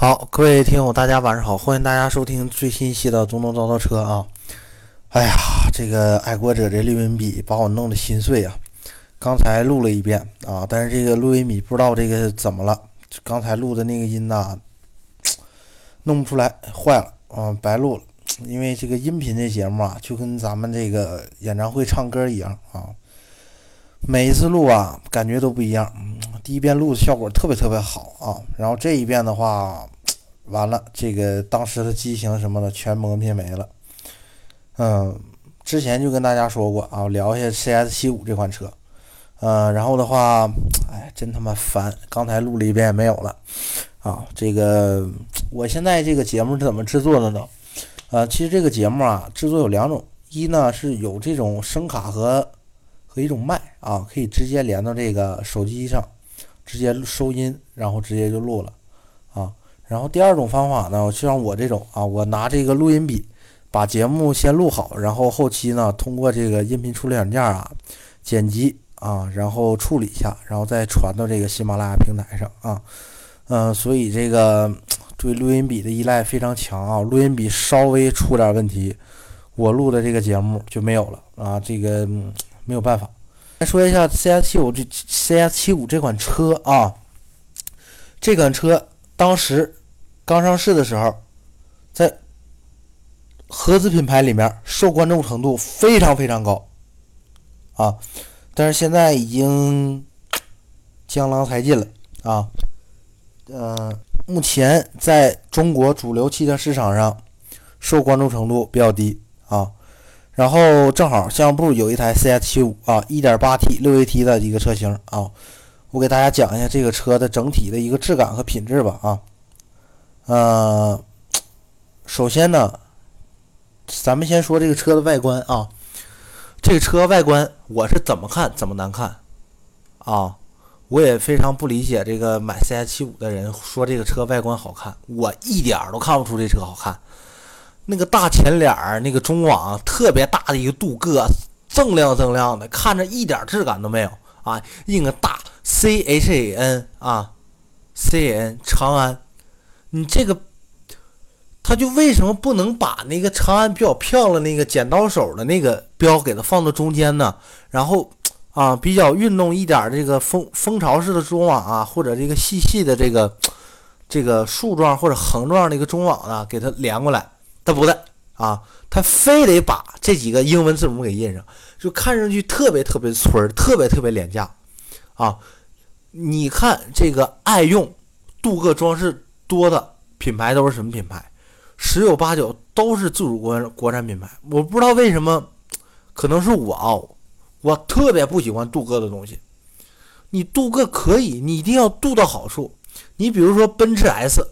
好，各位听友，大家晚上好，欢迎大家收听最新一期的中东造造车啊！哎呀，这个爱国者这录音笔把我弄得心碎啊！刚才录了一遍啊，但是这个录音笔不知道这个怎么了，刚才录的那个音呐，弄不出来，坏了啊，白录了。因为这个音频这节目啊，就跟咱们这个演唱会唱歌一样啊，每一次录啊，感觉都不一样。第一遍录的效果特别特别好啊，然后这一遍的话，完了，这个当时的激情什么的全磨灭没了。嗯，之前就跟大家说过啊，聊一下 CS 七五这款车。嗯，然后的话，哎，真他妈烦，刚才录了一遍没有了啊。这个我现在这个节目是怎么制作的呢？呃，其实这个节目啊，制作有两种，一呢是有这种声卡和和一种麦啊，可以直接连到这个手机上。直接收音，然后直接就录了，啊，然后第二种方法呢，就像我这种啊，我拿这个录音笔把节目先录好，然后后期呢通过这个音频处理软件啊剪辑啊，然后处理一下，然后再传到这个喜马拉雅平台上啊，嗯，所以这个 对录音笔的依赖非常强啊，录音笔稍微出点问题，我录的这个节目就没有了啊，这个没有办法。来说一下 CS 七五这 CS 七五这款车啊，这款车当时刚上市的时候，在合资品牌里面受关注程度非常非常高啊，但是现在已经江郎才尽了啊，嗯，目前在中国主流汽车市场上受关注程度比较低啊。然后正好项目部有一台 CS 七五啊，1.8T 六 AT 的一个车型啊，我给大家讲一下这个车的整体的一个质感和品质吧啊，呃，首先呢，咱们先说这个车的外观啊，这个车外观我是怎么看怎么难看啊，我也非常不理解这个买 CS 七五的人说这个车外观好看，我一点都看不出这车好看。那个大前脸儿，那个中网特别大的一个镀铬，锃亮锃亮的，看着一点质感都没有啊！印个大 C H A N 啊，C A N 长安，你这个，他就为什么不能把那个长安比较漂亮那个剪刀手的那个标给它放到中间呢？然后啊，比较运动一点这个蜂蜂巢式的中网啊，或者这个细细的这个这个竖状或者横状的一个中网呢，给它连过来。他不带啊，他非得把这几个英文字母给印上，就看上去特别特别村儿，特别特别廉价啊！你看这个爱用镀铬装饰多的品牌都是什么品牌？十有八九都是自主国国产品牌。我不知道为什么，可能是我啊，我特别不喜欢镀铬的东西。你镀铬可以，你一定要镀到好处。你比如说奔驰 S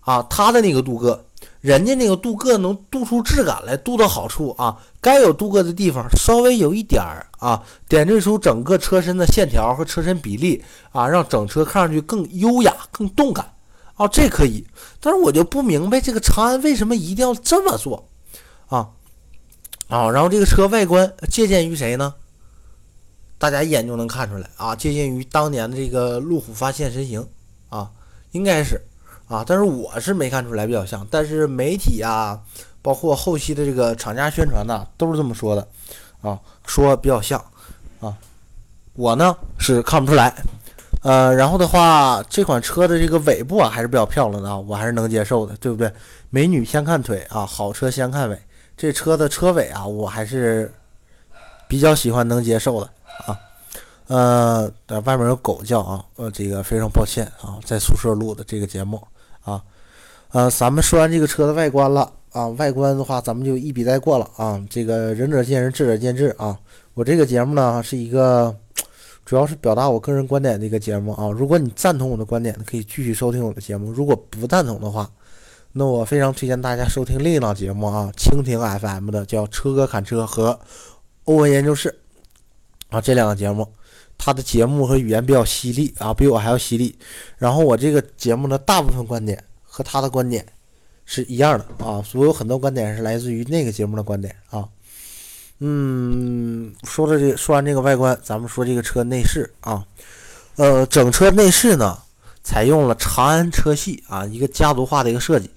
啊，它的那个镀铬。人家那个镀铬能镀出质感来，镀到好处啊，该有镀铬的地方稍微有一点儿啊，点缀出整个车身的线条和车身比例啊，让整车看上去更优雅、更动感啊，这可以。但是我就不明白这个长安为什么一定要这么做啊啊！然后这个车外观借鉴于谁呢？大家一眼就能看出来啊，借鉴于当年的这个路虎发现神行啊，应该是。啊，但是我是没看出来比较像，但是媒体啊，包括后期的这个厂家宣传呢，都是这么说的，啊，说比较像，啊，我呢是看不出来，呃，然后的话，这款车的这个尾部啊还是比较漂亮的啊，我还是能接受的，对不对？美女先看腿啊，好车先看尾，这车的车尾啊，我还是比较喜欢能接受的啊。呃，外面有狗叫啊，呃，这个非常抱歉啊，在宿舍录的这个节目。啊，呃，咱们说完这个车的外观了啊，外观的话咱们就一笔带过了啊。这个仁者见仁，智者见智啊。我这个节目呢是一个，主要是表达我个人观点的一个节目啊。如果你赞同我的观点，可以继续收听我的节目；如果不赞同的话，那我非常推荐大家收听另一档节目啊，蜻蜓 FM 的叫《车哥侃车》和《欧文研究室》啊，这两个节目。他的节目和语言比较犀利啊，比我还要犀利。然后我这个节目的，大部分观点和他的观点是一样的啊，所有很多观点是来自于那个节目的观点啊。嗯，说了这说完这个外观，咱们说这个车内饰啊。呃，整车内饰呢，采用了长安车系啊一个家族化的一个设计，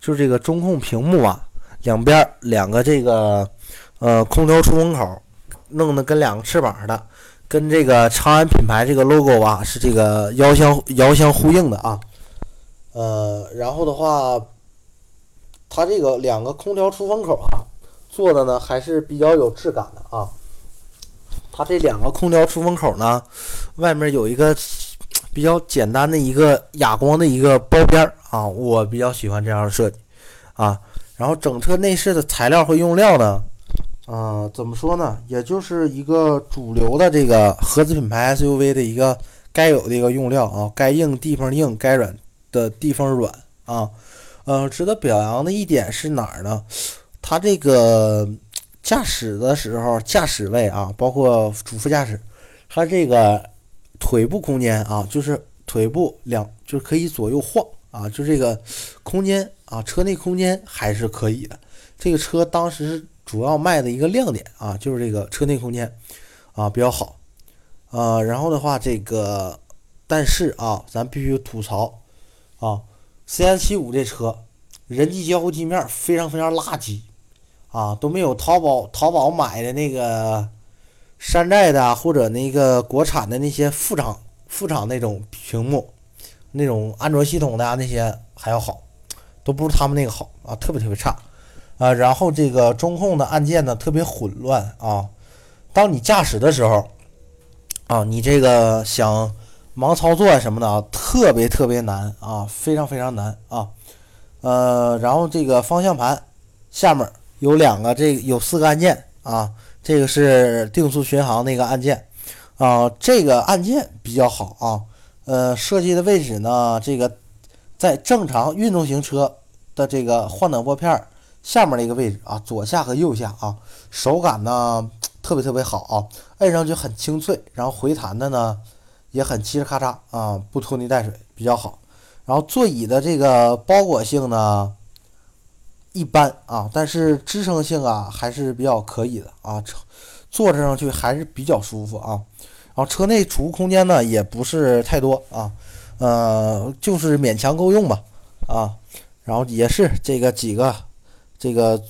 就是这个中控屏幕啊两边两个这个呃空调出风口弄得跟两个翅膀似的，跟这个长安品牌这个 logo 啊是这个遥相遥相呼应的啊。呃，然后的话，它这个两个空调出风口啊做的呢还是比较有质感的啊。它这两个空调出风口呢，外面有一个比较简单的一个哑光的一个包边啊，我比较喜欢这样的设计啊。然后整车内饰的材料和用料呢，啊，怎么说呢？也就是一个主流的这个合资品牌 SUV 的一个该有的一个用料啊，该硬地方硬，该软的地方软啊。嗯，值得表扬的一点是哪儿呢？它这个。驾驶的时候，驾驶位啊，包括主副驾驶，它这个腿部空间啊，就是腿部两，就是可以左右晃啊，就这个空间啊，车内空间还是可以的。这个车当时主要卖的一个亮点啊，就是这个车内空间啊比较好啊。然后的话，这个但是啊，咱必须吐槽啊，C S 七五这车人机交互界面非常非常垃圾。啊，都没有淘宝淘宝买的那个山寨的或者那个国产的那些副厂副厂那种屏幕，那种安卓系统的啊那些还要好，都不如他们那个好啊，特别特别差啊。然后这个中控的按键呢特别混乱啊，当你驾驶的时候啊，你这个想盲操作什么的啊，特别特别难啊，非常非常难啊。呃，然后这个方向盘下面。有两个，这有四个按键啊，这个是定速巡航那个按键啊，这个按键比较好啊，呃，设计的位置呢，这个在正常运动型车的这个换挡拨片儿下面的一个位置啊，左下和右下啊，手感呢 特别特别好啊，摁上去很清脆，然后回弹的呢也很嘁哩咔嚓啊，不拖泥带水，比较好，然后座椅的这个包裹性呢。一般啊，但是支撑性啊还是比较可以的啊，坐着上去还是比较舒服啊。然后车内储物空间呢也不是太多啊，呃，就是勉强够用吧啊。然后也是这个几个这个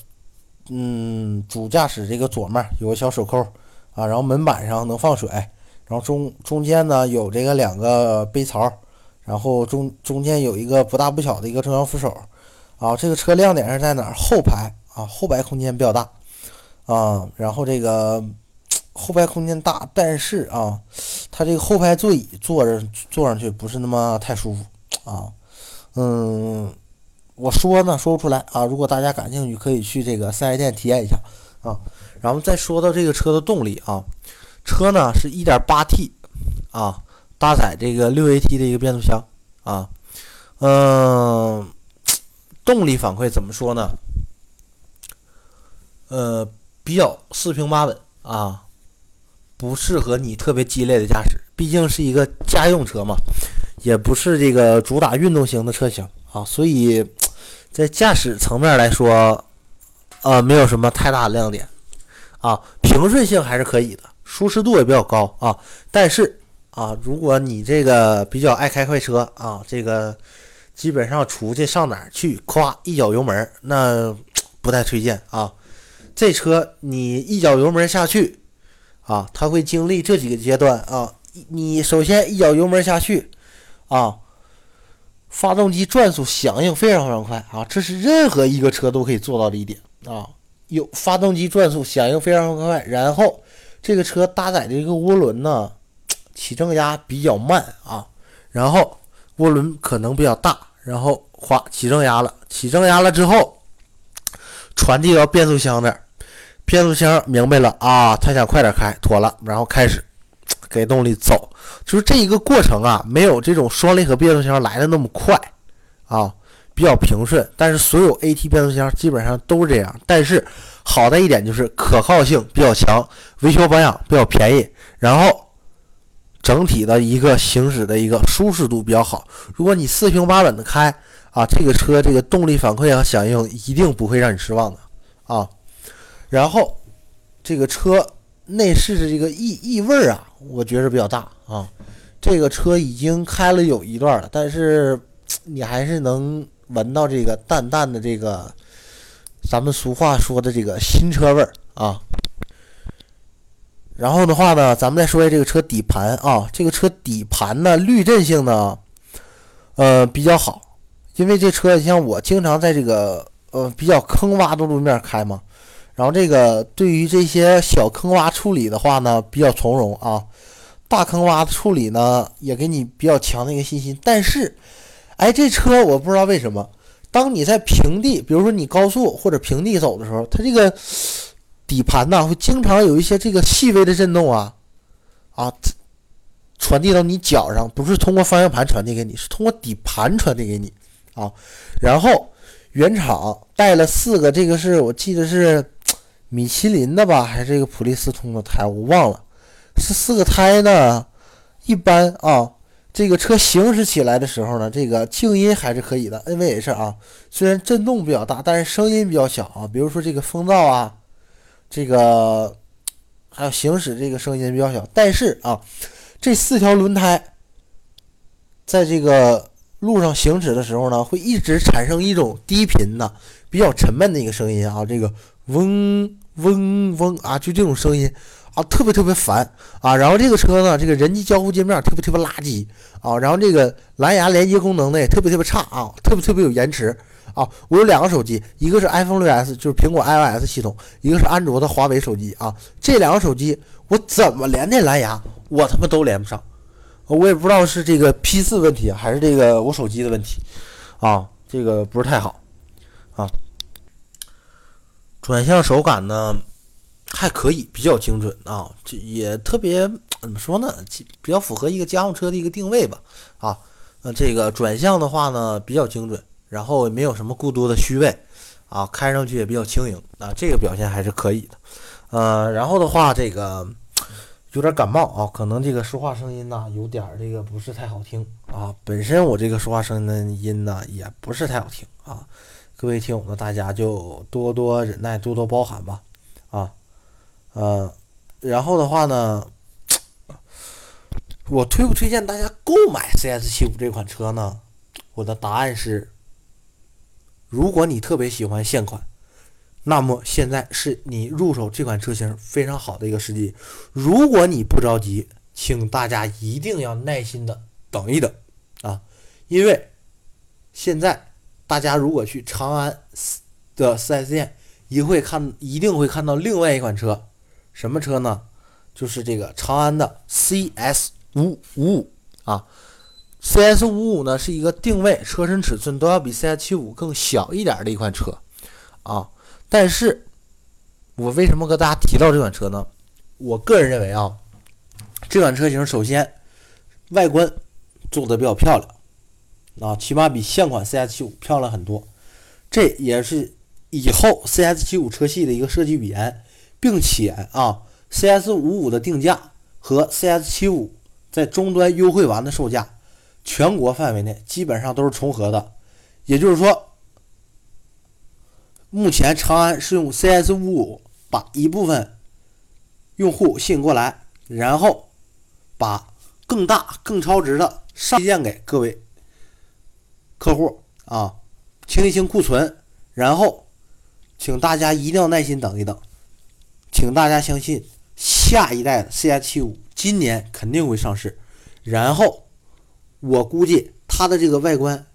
嗯，主驾驶这个左面有个小手扣啊，然后门板上能放水，然后中中间呢有这个两个杯槽，然后中中间有一个不大不小的一个中央扶手。啊，这个车亮点是在哪儿？后排啊，后排空间比较大啊。然后这个后排空间大，但是啊，它这个后排座椅坐着坐上去不是那么太舒服啊。嗯，我说呢说不出来啊。如果大家感兴趣，可以去这个四 S 店体验一下啊。然后再说到这个车的动力啊，车呢是 1.8T 啊，搭载这个 6AT 的一个变速箱啊，嗯。动力反馈怎么说呢？呃，比较四平八稳啊，不适合你特别激烈的驾驶，毕竟是一个家用车嘛，也不是这个主打运动型的车型啊，所以在驾驶层面来说，呃，没有什么太大的亮点啊，平顺性还是可以的，舒适度也比较高啊，但是啊，如果你这个比较爱开快车啊，这个。基本上出去上哪儿去，咵一脚油门，那 不太推荐啊。这车你一脚油门下去啊，它会经历这几个阶段啊。你首先一脚油门下去啊，发动机转速响应非常非常快啊，这是任何一个车都可以做到的一点啊。有发动机转速响应非常快，然后这个车搭载的一个涡轮呢，起正压比较慢啊，然后。涡轮可能比较大，然后哗起正压了，起正压了之后，传递到变速箱那儿，变速箱明白了啊，他想快点开，妥了，然后开始给动力走，就是这一个过程啊，没有这种双离合变速箱来的那么快啊，比较平顺。但是所有 AT 变速箱基本上都是这样，但是好的一点就是可靠性比较强，维修保养比较便宜，然后。整体的一个行驶的一个舒适度比较好。如果你四平八稳的开啊，这个车这个动力反馈和响应一定不会让你失望的啊。然后这个车内饰的这个异异味啊，我觉着比较大啊，这个车已经开了有一段了，但是你还是能闻到这个淡淡的这个咱们俗话说的这个新车味儿啊。然后的话呢，咱们再说一下这个车底盘啊，这个车底盘呢滤震性呢，呃比较好，因为这车像我经常在这个呃比较坑洼的路面开嘛，然后这个对于这些小坑洼处理的话呢比较从容啊，大坑洼的处理呢也给你比较强的一个信心。但是，哎，这车我不知道为什么，当你在平地，比如说你高速或者平地走的时候，它这个。底盘呢会经常有一些这个细微的震动啊，啊，传递到你脚上，不是通过方向盘传递给你，是通过底盘传递给你啊。然后原厂带了四个，这个是我记得是米其林的吧，还是这个普利司通的胎，我忘了，是四个胎呢。一般啊，这个车行驶起来的时候呢，这个静音还是可以的 NVH 啊，虽然震动比较大，但是声音比较小啊。比如说这个风噪啊。这个还有行驶这个声音比较小，但是啊，这四条轮胎在这个路上行驶的时候呢，会一直产生一种低频的、比较沉闷的一个声音啊，这个嗡嗡嗡啊，就这种声音啊，特别特别烦啊。然后这个车呢，这个人机交互界面特别特别垃圾啊，然后这个蓝牙连接功能呢也特别特别差啊，特别特别有延迟。啊，我有两个手机，一个是 iPhone 6s，就是苹果 iOS 系统，一个是安卓的华为手机啊。这两个手机我怎么连那蓝牙，我他妈都连不上。我也不知道是这个 P4 问题，还是这个我手机的问题啊，这个不是太好啊。转向手感呢还可以，比较精准啊，这也特别怎么说呢，比较符合一个家用车的一个定位吧啊。那这个转向的话呢比较精准。然后也没有什么过多的虚位，啊，开上去也比较轻盈，啊，这个表现还是可以的，呃，然后的话，这个有点感冒啊，可能这个说话声音呢有点这个不是太好听啊，本身我这个说话声音的音呢也不是太好听啊，各位听友呢大家就多多忍耐，多多包涵吧，啊，呃，然后的话呢，我推不推荐大家购买 CS 七五这款车呢？我的答案是。如果你特别喜欢现款，那么现在是你入手这款车型非常好的一个时机。如果你不着急，请大家一定要耐心的等一等啊，因为现在大家如果去长安的 4S 店，一会看一定会看到另外一款车，什么车呢？就是这个长安的 CS 五五五啊。CS 五五呢是一个定位、车身尺寸都要比 CS 七五更小一点的一款车，啊，但是我为什么跟大家提到这款车呢？我个人认为啊，这款车型首先外观做的比较漂亮，啊，起码比现款 CS 七五漂亮很多，这也是以后 CS 七五车系的一个设计语言，并且啊，CS 五五的定价和 CS 七五在终端优惠完的售价。全国范围内基本上都是重合的，也就是说，目前长安是用 CS 五五把一部分用户吸引过来，然后把更大、更超值的上荐给各位客户啊，清一清库存，然后请大家一定要耐心等一等，请大家相信下一代的 CS 七五今年肯定会上市，然后。我估计它的这个外观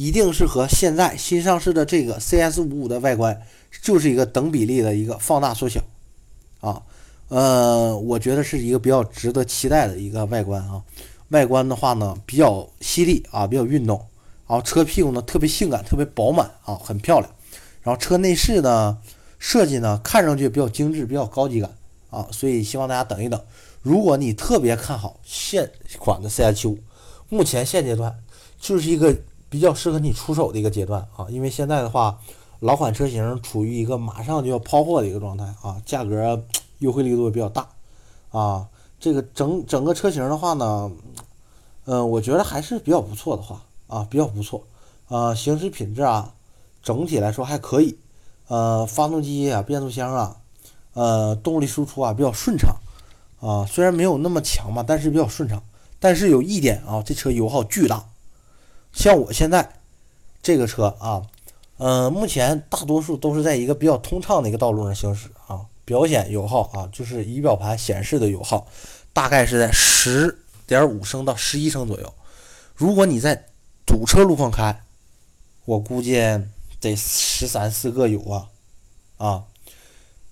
一定是和现在新上市的这个 CS 五五的外观就是一个等比例的一个放大缩小啊，呃，我觉得是一个比较值得期待的一个外观啊。外观的话呢，比较犀利啊，比较运动，然后车屁股呢特别性感，特别饱满啊，很漂亮。然后车内饰呢设计呢看上去比较精致，比较高级感啊，所以希望大家等一等。如果你特别看好现款的 CS 七五。目前现阶段就是一个比较适合你出手的一个阶段啊，因为现在的话，老款车型处于一个马上就要抛货的一个状态啊，价格优惠力度也比较大啊。这个整整个车型的话呢，嗯，我觉得还是比较不错的话啊，比较不错啊，行驶品质啊，整体来说还可以，呃，发动机啊，变速箱啊，呃，动力输出啊比较顺畅啊，虽然没有那么强吧，但是比较顺畅。但是有一点啊，这车油耗巨大。像我现在这个车啊，嗯，目前大多数都是在一个比较通畅的一个道路上行驶啊，表显油耗啊，就是仪表盘显示的油耗，大概是在十点五升到十一升左右。如果你在堵车路况开，我估计得十三四个油啊，啊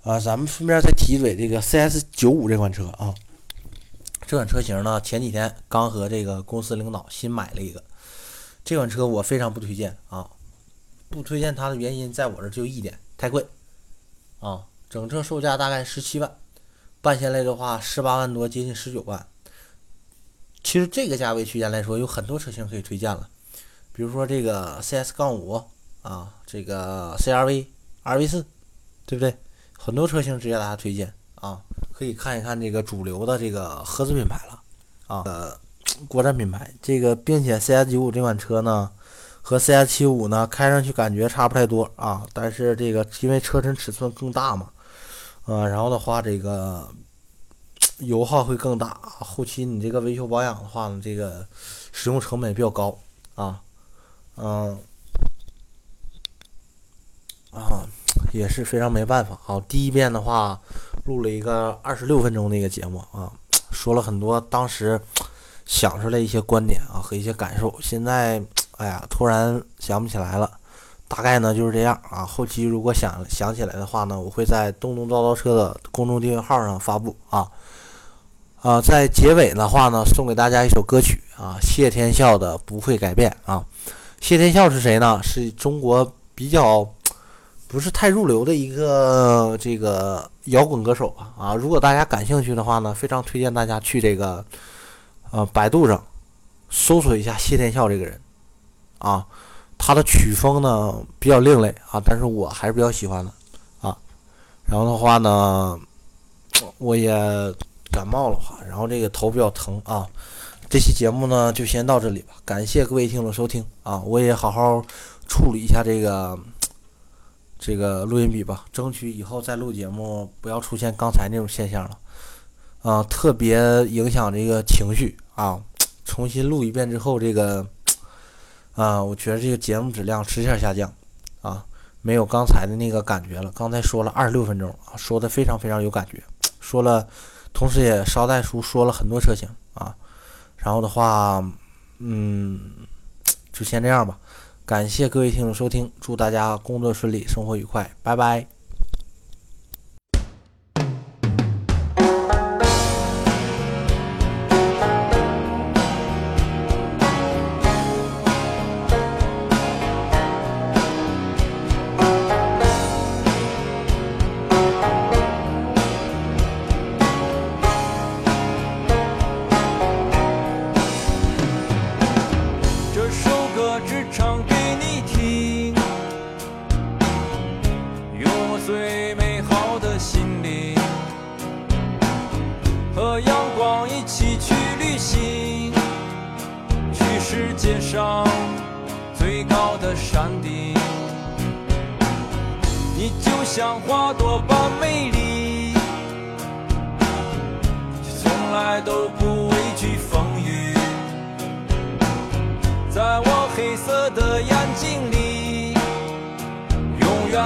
啊！咱们顺便再提一嘴这个 CS 九五这款车啊，这款车型呢，前几天刚和这个公司领导新买了一个。这款车我非常不推荐啊！不推荐它的原因，在我这就一点，太贵啊！整车售价大概十七万，办下来的话十八万多，接近十九万。其实这个价位区间来说，有很多车型可以推荐了，比如说这个 CS 杠五啊，这个 CRV、RV 四，对不对？很多车型值得大家推荐啊！可以看一看这个主流的这个合资品牌了啊。呃。国产品牌，这个并且 CS 九五这款车呢，和 CS 七五呢开上去感觉差不太多啊，但是这个因为车身尺寸更大嘛，啊，然后的话这个 油耗会更大，后期你这个维修保养的话呢，这个使用成本比较高啊，嗯，啊，也是非常没办法啊。第一遍的话录了一个二十六分钟的一个节目啊，说了很多当时。想出来一些观点啊和一些感受，现在哎呀突然想不起来了，大概呢就是这样啊。后期如果想想起来的话呢，我会在东东叨叨车的公众订阅号上发布啊。啊，在结尾的话呢，送给大家一首歌曲啊，谢天笑的不会改变啊。谢天笑是谁呢？是中国比较不是太入流的一个这个摇滚歌手吧啊。如果大家感兴趣的话呢，非常推荐大家去这个。呃，百度上搜索一下谢天笑这个人，啊，他的曲风呢比较另类啊，但是我还是比较喜欢的啊。然后的话呢，我也感冒了哈，然后这个头比较疼啊。这期节目呢就先到这里吧，感谢各位听众收听啊，我也好好处理一下这个这个录音笔吧，争取以后再录节目不要出现刚才那种现象了。啊，特别影响这个情绪啊！重新录一遍之后，这个啊，我觉得这个节目质量直线下降啊，没有刚才的那个感觉了。刚才说了二十六分钟啊，说的非常非常有感觉，说了，同时也捎带书说了很多车型啊。然后的话，嗯，就先这样吧。感谢各位听众收听，祝大家工作顺利，生活愉快，拜拜。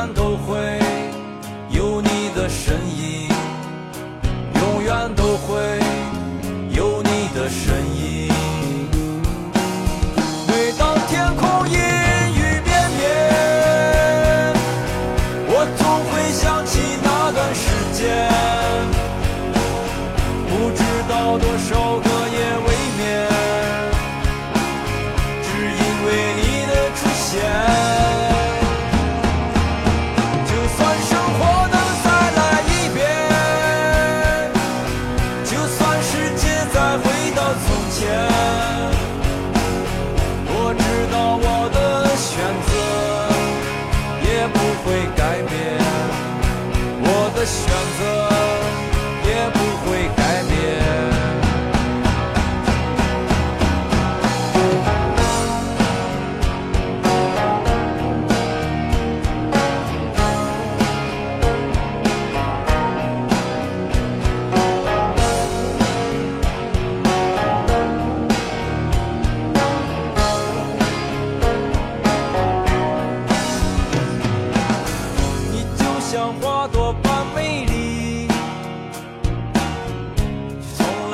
远都会有你的身影，永远都会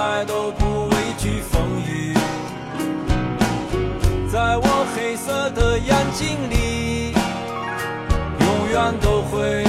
从来都不畏惧风雨。在我黑色的眼睛里永远都会